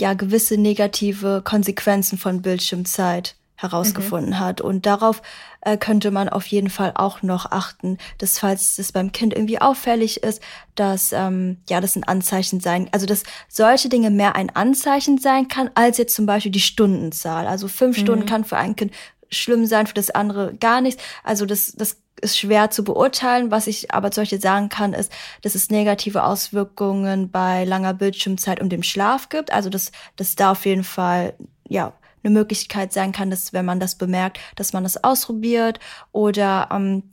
C: ja gewisse negative Konsequenzen von Bildschirmzeit herausgefunden mhm. hat. Und darauf äh, könnte man auf jeden Fall auch noch achten, dass falls es beim Kind irgendwie auffällig ist, dass ähm, ja das ein Anzeichen sein, also dass solche Dinge mehr ein Anzeichen sein kann als jetzt zum Beispiel die Stundenzahl. Also fünf mhm. Stunden kann für ein Kind schlimm sein, für das andere gar nichts. Also das das ist schwer zu beurteilen. Was ich aber zum Beispiel sagen kann, ist, dass es negative Auswirkungen bei langer Bildschirmzeit und dem Schlaf gibt. Also dass das da auf jeden Fall ja eine Möglichkeit sein kann, dass wenn man das bemerkt, dass man das ausprobiert oder ähm,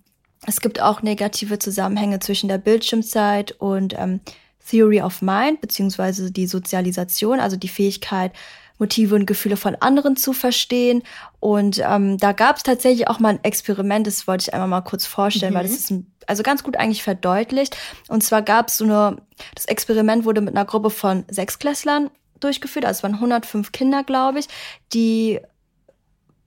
C: es gibt auch negative Zusammenhänge zwischen der Bildschirmzeit und ähm, Theory of Mind beziehungsweise die Sozialisation, also die Fähigkeit, Motive und Gefühle von anderen zu verstehen. Und ähm, da gab es tatsächlich auch mal ein Experiment, das wollte ich einmal mal kurz vorstellen, mhm. weil das ist ein, also ganz gut eigentlich verdeutlicht. Und zwar gab es so eine, das Experiment wurde mit einer Gruppe von Sechsklässlern durchgeführt, also es waren 105 Kinder, glaube ich, die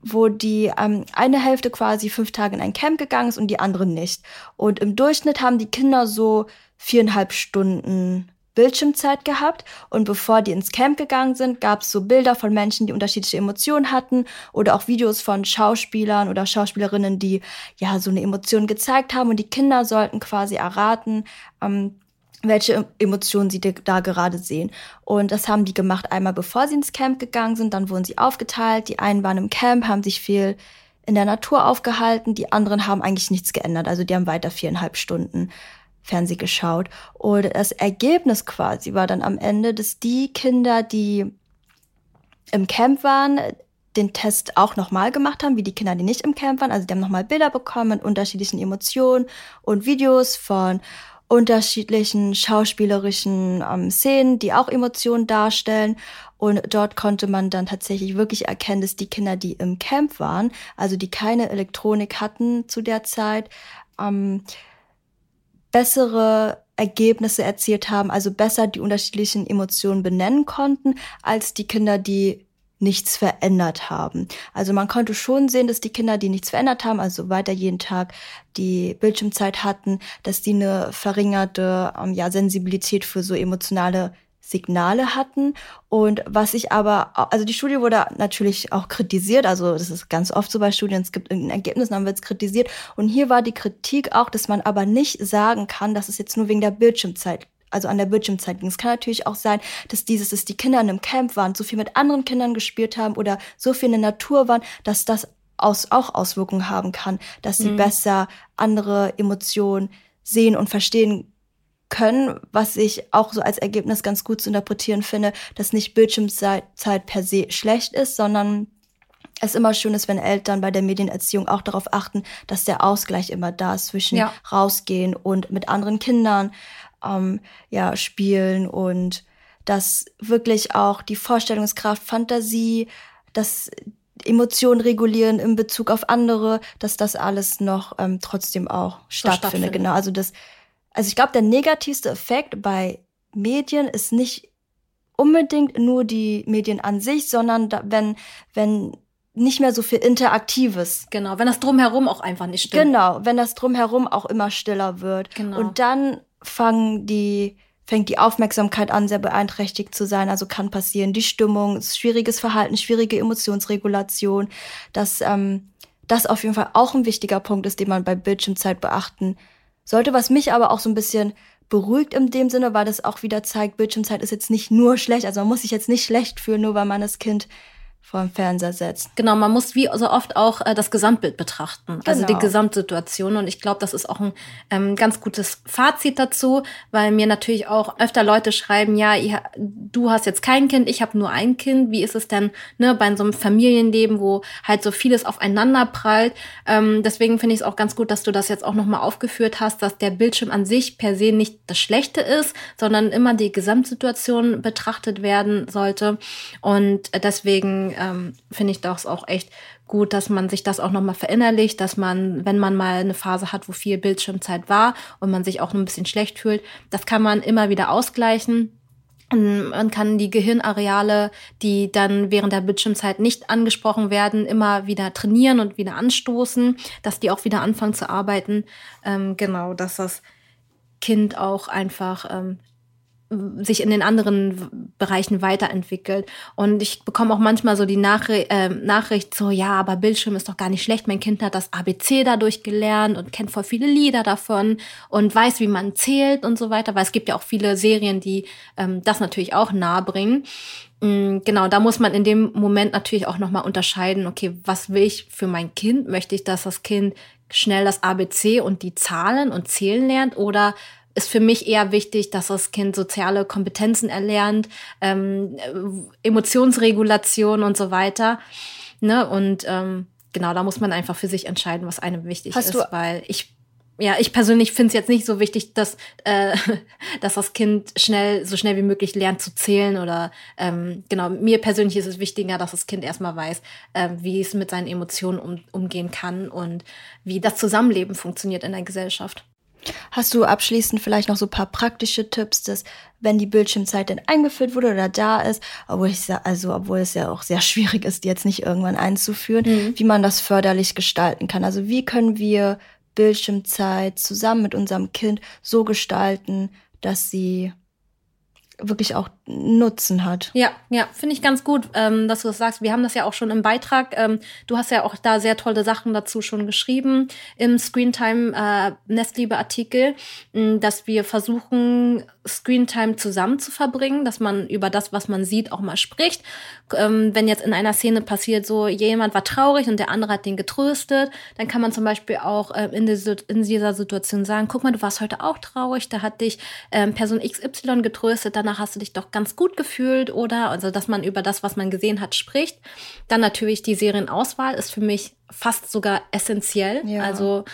C: wo die ähm, eine Hälfte quasi fünf Tage in ein Camp gegangen ist und die andere nicht. Und im Durchschnitt haben die Kinder so viereinhalb Stunden Bildschirmzeit gehabt und bevor die ins Camp gegangen sind, gab es so Bilder von Menschen, die unterschiedliche Emotionen hatten oder auch Videos von Schauspielern oder Schauspielerinnen, die ja so eine Emotion gezeigt haben und die Kinder sollten quasi erraten, ähm, welche Emotionen sie da gerade sehen. Und das haben die gemacht einmal bevor sie ins Camp gegangen sind, dann wurden sie aufgeteilt. Die einen waren im Camp, haben sich viel in der Natur aufgehalten, die anderen haben eigentlich nichts geändert, also die haben weiter viereinhalb Stunden Fernseh geschaut. Und das Ergebnis quasi war dann am Ende, dass die Kinder, die im Camp waren, den Test auch nochmal gemacht haben, wie die Kinder, die nicht im Camp waren. Also die haben nochmal Bilder bekommen mit unterschiedlichen Emotionen und Videos von unterschiedlichen schauspielerischen ähm, Szenen, die auch Emotionen darstellen. Und dort konnte man dann tatsächlich wirklich erkennen, dass die Kinder, die im Camp waren, also die keine Elektronik hatten zu der Zeit, ähm, bessere Ergebnisse erzielt haben, also besser die unterschiedlichen Emotionen benennen konnten, als die Kinder, die nichts verändert haben. Also man konnte schon sehen, dass die Kinder, die nichts verändert haben, also weiter jeden Tag die Bildschirmzeit hatten, dass die eine verringerte ähm, ja, Sensibilität für so emotionale Signale hatten. Und was ich aber, also die Studie wurde natürlich auch kritisiert, also das ist ganz oft so bei Studien, es gibt irgendein Ergebnis, dann wird es kritisiert. Und hier war die Kritik auch, dass man aber nicht sagen kann, dass es jetzt nur wegen der Bildschirmzeit also an der Bildschirmzeit ging. Es kann natürlich auch sein, dass dieses, dass die Kinder in einem Camp waren, so viel mit anderen Kindern gespielt haben oder so viel in der Natur waren, dass das aus, auch Auswirkungen haben kann, dass sie mhm. besser andere Emotionen sehen und verstehen können, was ich auch so als Ergebnis ganz gut zu interpretieren finde, dass nicht Bildschirmzeit per se schlecht ist, sondern es immer schön ist, wenn Eltern bei der Medienerziehung auch darauf achten, dass der Ausgleich immer da ist zwischen ja. rausgehen und mit anderen Kindern ähm, ja spielen und dass wirklich auch die Vorstellungskraft, Fantasie, das Emotionen regulieren in Bezug auf andere, dass das alles noch ähm, trotzdem auch stattfindet. stattfindet. Genau, also das also ich glaube, der negativste Effekt bei Medien ist nicht unbedingt nur die Medien an sich, sondern da, wenn, wenn nicht mehr so viel Interaktives.
B: Genau, wenn das drumherum auch einfach nicht
C: stimmt. Genau, wenn das drumherum auch immer stiller wird. Genau. Und dann fangen die, fängt die Aufmerksamkeit an, sehr beeinträchtigt zu sein. Also kann passieren die Stimmung, schwieriges Verhalten, schwierige Emotionsregulation. Dass ähm, das auf jeden Fall auch ein wichtiger Punkt ist, den man bei Bildschirmzeit beachten sollte, was mich aber auch so ein bisschen beruhigt in dem Sinne, weil das auch wieder zeigt, Bildschirmzeit ist jetzt nicht nur schlecht, also man muss sich jetzt nicht schlecht fühlen, nur weil man das Kind vor dem Fernseher setzt.
B: Genau, man muss wie so oft auch äh, das Gesamtbild betrachten, genau. also die genau. Gesamtsituation. Und ich glaube, das ist auch ein ähm, ganz gutes Fazit dazu, weil mir natürlich auch öfter Leute schreiben, ja, ihr, du hast jetzt kein Kind, ich habe nur ein Kind. Wie ist es denn ne, bei so einem Familienleben, wo halt so vieles aufeinander prallt? Ähm, deswegen finde ich es auch ganz gut, dass du das jetzt auch nochmal aufgeführt hast, dass der Bildschirm an sich per se nicht das Schlechte ist, sondern immer die Gesamtsituation betrachtet werden sollte. Und deswegen ähm, finde ich das auch echt gut, dass man sich das auch nochmal verinnerlicht, dass man, wenn man mal eine Phase hat, wo viel Bildschirmzeit war und man sich auch ein bisschen schlecht fühlt, das kann man immer wieder ausgleichen. Man kann die Gehirnareale, die dann während der Bildschirmzeit nicht angesprochen werden, immer wieder trainieren und wieder anstoßen, dass die auch wieder anfangen zu arbeiten. Ähm, genau, dass das Kind auch einfach ähm, sich in den anderen Bereichen weiterentwickelt. Und ich bekomme auch manchmal so die Nachri äh, Nachricht so, ja, aber Bildschirm ist doch gar nicht schlecht. Mein Kind hat das ABC dadurch gelernt und kennt voll viele Lieder davon und weiß, wie man zählt und so weiter. Weil es gibt ja auch viele Serien, die ähm, das natürlich auch nahebringen. Mhm, genau, da muss man in dem Moment natürlich auch nochmal unterscheiden, okay, was will ich für mein Kind? Möchte ich, dass das Kind schnell das ABC und die Zahlen und Zählen lernt oder ist für mich eher wichtig, dass das Kind soziale Kompetenzen erlernt, ähm, Emotionsregulation und so weiter. Ne? Und ähm, genau, da muss man einfach für sich entscheiden, was einem wichtig Hast ist, weil ich ja, ich persönlich finde es jetzt nicht so wichtig, dass, äh, dass das Kind schnell, so schnell wie möglich lernt zu zählen oder ähm, genau, mir persönlich ist es wichtiger, dass das Kind erstmal weiß, äh, wie es mit seinen Emotionen um, umgehen kann und wie das Zusammenleben funktioniert in der Gesellschaft.
C: Hast du abschließend vielleicht noch so ein paar praktische Tipps, dass wenn die Bildschirmzeit denn eingeführt wurde oder da ist, obwohl ich also obwohl es ja auch sehr schwierig ist, die jetzt nicht irgendwann einzuführen, mhm. wie man das förderlich gestalten kann. Also wie können wir Bildschirmzeit zusammen mit unserem Kind so gestalten, dass sie wirklich auch Nutzen hat.
B: Ja, ja, finde ich ganz gut, ähm, dass du das sagst. Wir haben das ja auch schon im Beitrag. Ähm, du hast ja auch da sehr tolle Sachen dazu schon geschrieben im Screentime äh, Nestliebe Artikel, dass wir versuchen Screentime zusammen zu verbringen, dass man über das, was man sieht, auch mal spricht. Ähm, wenn jetzt in einer Szene passiert, so jemand war traurig und der andere hat den getröstet, dann kann man zum Beispiel auch äh, in, die, in, dieser Situation sagen, guck mal, du warst heute auch traurig, da hat dich ähm, Person XY getröstet, danach hast du dich doch ganz gut gefühlt oder also dass man über das, was man gesehen hat, spricht. Dann natürlich die Serienauswahl ist für mich fast sogar essentiell. Ja. Also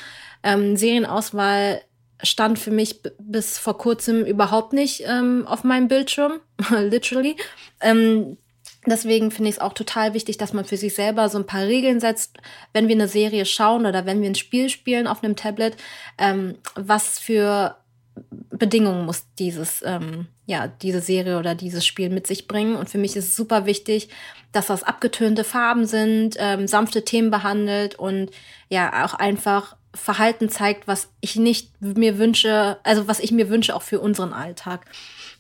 B: ähm, Serienauswahl stand für mich bis vor kurzem überhaupt nicht ähm, auf meinem Bildschirm, literally. Ähm, deswegen finde ich es auch total wichtig, dass man für sich selber so ein paar Regeln setzt, wenn wir eine Serie schauen oder wenn wir ein Spiel spielen auf einem Tablet, ähm, was für Bedingungen muss dieses, ähm, ja, diese Serie oder dieses Spiel mit sich bringen. Und für mich ist es super wichtig, dass das abgetönte Farben sind, ähm, sanfte Themen behandelt und ja, auch einfach Verhalten zeigt, was ich nicht mir wünsche, also was ich mir wünsche auch für unseren Alltag.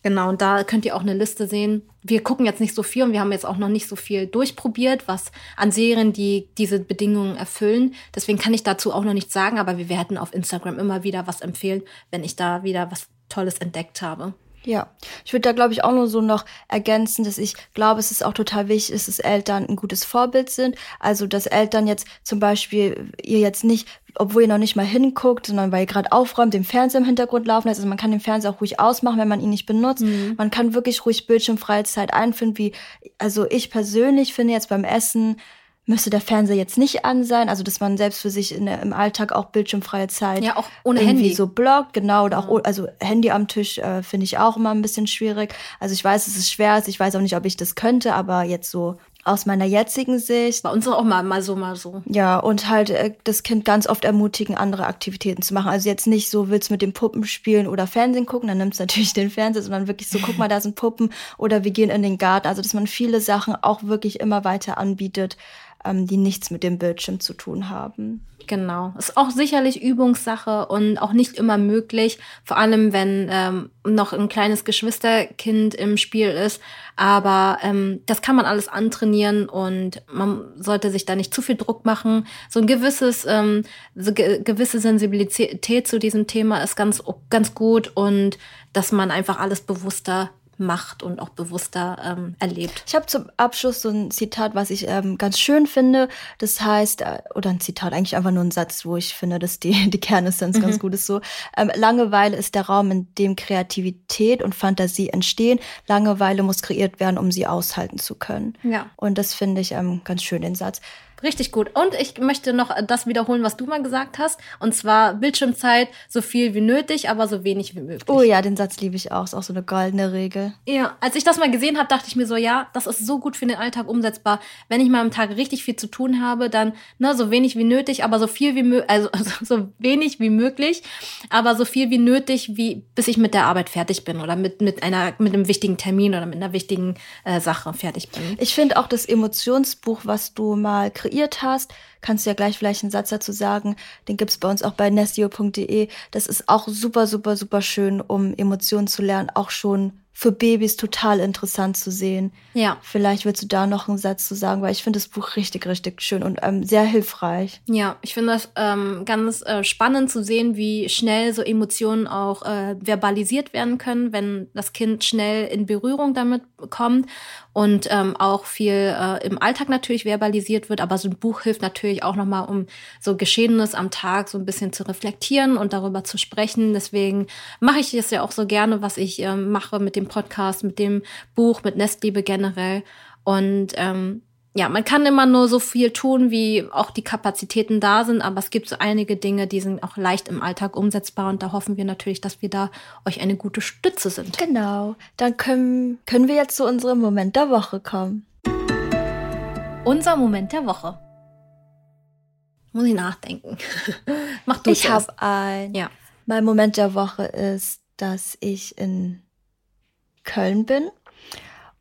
B: Genau, und da könnt ihr auch eine Liste sehen. Wir gucken jetzt nicht so viel und wir haben jetzt auch noch nicht so viel durchprobiert, was an Serien, die diese Bedingungen erfüllen. Deswegen kann ich dazu auch noch nichts sagen, aber wir werden auf Instagram immer wieder was empfehlen, wenn ich da wieder was Tolles entdeckt habe.
C: Ja, ich würde da glaube ich auch nur so noch ergänzen, dass ich glaube, es ist auch total wichtig, ist, dass Eltern ein gutes Vorbild sind. Also dass Eltern jetzt zum Beispiel ihr jetzt nicht, obwohl ihr noch nicht mal hinguckt, sondern weil ihr gerade aufräumt, den Fernseher im Hintergrund laufen lässt. Also man kann den Fernseher auch ruhig ausmachen, wenn man ihn nicht benutzt. Mhm. Man kann wirklich ruhig bildschirmfreie Zeit einfinden, wie also ich persönlich finde jetzt beim Essen müsste der Fernseher jetzt nicht an sein, also dass man selbst für sich in, im Alltag auch bildschirmfreie Zeit
B: ja auch ohne Handy
C: so blockt, genau oder auch also Handy am Tisch äh, finde ich auch immer ein bisschen schwierig. Also ich weiß, es ist schwer, ich weiß auch nicht, ob ich das könnte, aber jetzt so aus meiner jetzigen Sicht.
B: Bei uns auch mal, mal so, mal so.
C: Ja, und halt äh, das Kind ganz oft ermutigen, andere Aktivitäten zu machen. Also jetzt nicht so, willst mit den Puppen spielen oder Fernsehen gucken, dann nimmst du natürlich den Fernseher, sondern wirklich so, guck mal, da sind Puppen oder wir gehen in den Garten. Also, dass man viele Sachen auch wirklich immer weiter anbietet, ähm, die nichts mit dem Bildschirm zu tun haben.
B: Genau. Ist auch sicherlich Übungssache und auch nicht immer möglich, vor allem wenn ähm, noch ein kleines Geschwisterkind im Spiel ist. Aber ähm, das kann man alles antrainieren und man sollte sich da nicht zu viel Druck machen. So ein gewisses, ähm, so ge gewisse Sensibilität zu diesem Thema ist ganz, ganz gut und dass man einfach alles bewusster macht und auch bewusster ähm, erlebt.
C: Ich habe zum Abschluss so ein Zitat, was ich ähm, ganz schön finde. Das heißt, äh, oder ein Zitat, eigentlich einfach nur ein Satz, wo ich finde, dass die, die Kernessenz mhm. ganz gut ist so. Ähm, Langeweile ist der Raum, in dem Kreativität und Fantasie entstehen. Langeweile muss kreiert werden, um sie aushalten zu können.
B: Ja.
C: Und das finde ich ähm, ganz schön, den Satz.
B: Richtig gut. Und ich möchte noch das wiederholen, was du mal gesagt hast. Und zwar Bildschirmzeit so viel wie nötig, aber so wenig wie möglich.
C: Oh ja, den Satz liebe ich auch. Ist auch so eine goldene Regel.
B: Ja, als ich das mal gesehen habe, dachte ich mir so, ja, das ist so gut für den Alltag umsetzbar. Wenn ich mal am Tag richtig viel zu tun habe, dann ne, so wenig wie nötig, aber so viel wie möglich, also, also so wenig wie möglich, aber so viel wie nötig, wie bis ich mit der Arbeit fertig bin oder mit, mit einer mit einem wichtigen Termin oder mit einer wichtigen äh, Sache fertig bin.
C: Ich finde auch das Emotionsbuch, was du mal kreierst, kreiert hast, kannst du ja gleich vielleicht einen Satz dazu sagen. Den gibt's bei uns auch bei nestio.de. Das ist auch super, super, super schön, um Emotionen zu lernen, auch schon für Babys total interessant zu sehen.
B: Ja.
C: Vielleicht willst du da noch einen Satz zu sagen, weil ich finde das Buch richtig, richtig schön und ähm, sehr hilfreich.
B: Ja, ich finde das ähm, ganz äh, spannend zu sehen, wie schnell so Emotionen auch äh, verbalisiert werden können, wenn das Kind schnell in Berührung damit kommt und ähm, auch viel äh, im Alltag natürlich verbalisiert wird. Aber so ein Buch hilft natürlich auch nochmal, um so Geschehenes am Tag so ein bisschen zu reflektieren und darüber zu sprechen. Deswegen mache ich es ja auch so gerne, was ich ähm, mache mit dem Podcast, mit dem Buch, mit Nestliebe generell. Und ähm, ja, man kann immer nur so viel tun, wie auch die Kapazitäten da sind, aber es gibt so einige Dinge, die sind auch leicht im Alltag umsetzbar und da hoffen wir natürlich, dass wir da euch eine gute Stütze sind.
C: Genau. Dann können, können wir jetzt zu unserem Moment der Woche kommen.
B: Unser Moment der Woche. Muss ich nachdenken. Mach du
C: Ich habe ein.
B: Ja.
C: Mein Moment der Woche ist, dass ich in Köln bin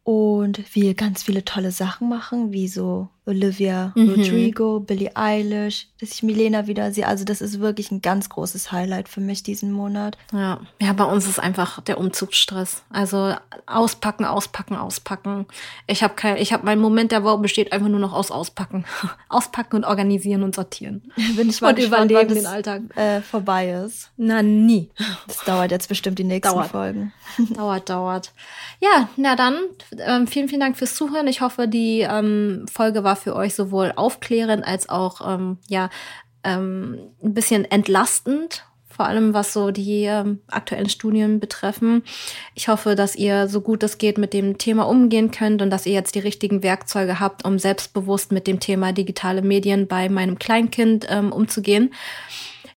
C: und wir ganz viele tolle Sachen machen, wie so Olivia
B: Mhm.
C: Rodrigo, Billie Eilish, dass ich Milena wieder sehe. Also das ist wirklich ein ganz großes Highlight für mich diesen Monat.
B: Ja, ja, bei uns ist einfach der Umzugsstress. Also auspacken, auspacken, auspacken. Ich habe kein, ich habe mein Moment der Woche besteht einfach nur noch aus auspacken, auspacken und organisieren und sortieren.
C: Bin ich mal
B: Und
C: gespannt,
B: überleben
C: wann
B: den
C: das
B: Alltag.
C: äh, vorbei ist.
B: Na nie.
C: Das dauert jetzt bestimmt die nächsten
B: Dauert.
C: Folgen.
B: dauert, dauert. Ja, na dann, ähm, vielen, vielen Dank fürs Zuhören. Ich hoffe, die ähm, Folge war für euch sowohl aufklärend als auch ähm, ja ähm, ein bisschen entlastend. Vor allem was so die ähm, aktuellen Studien betreffen. Ich hoffe, dass ihr so gut es geht mit dem Thema umgehen könnt und dass ihr jetzt die richtigen Werkzeuge habt, um selbstbewusst mit dem Thema digitale Medien bei meinem Kleinkind ähm, umzugehen.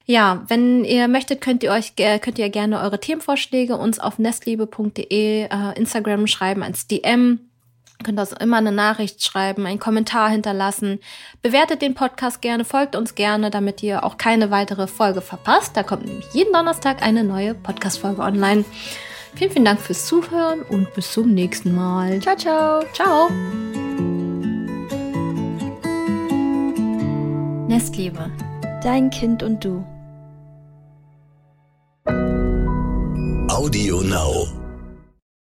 B: Ja, wenn ihr möchtet, könnt ihr euch könnt ihr gerne eure Themenvorschläge uns auf nestliebe.de äh, Instagram schreiben als DM. Könnt uns immer eine Nachricht schreiben, einen Kommentar hinterlassen. Bewertet den Podcast gerne, folgt uns gerne, damit ihr auch keine weitere Folge verpasst. Da kommt nämlich jeden Donnerstag eine neue Podcast-Folge online. Vielen, vielen Dank fürs Zuhören und bis zum nächsten Mal.
C: Ciao, ciao.
B: Ciao. Nestliebe.
C: Dein Kind und du.
A: Audio Now.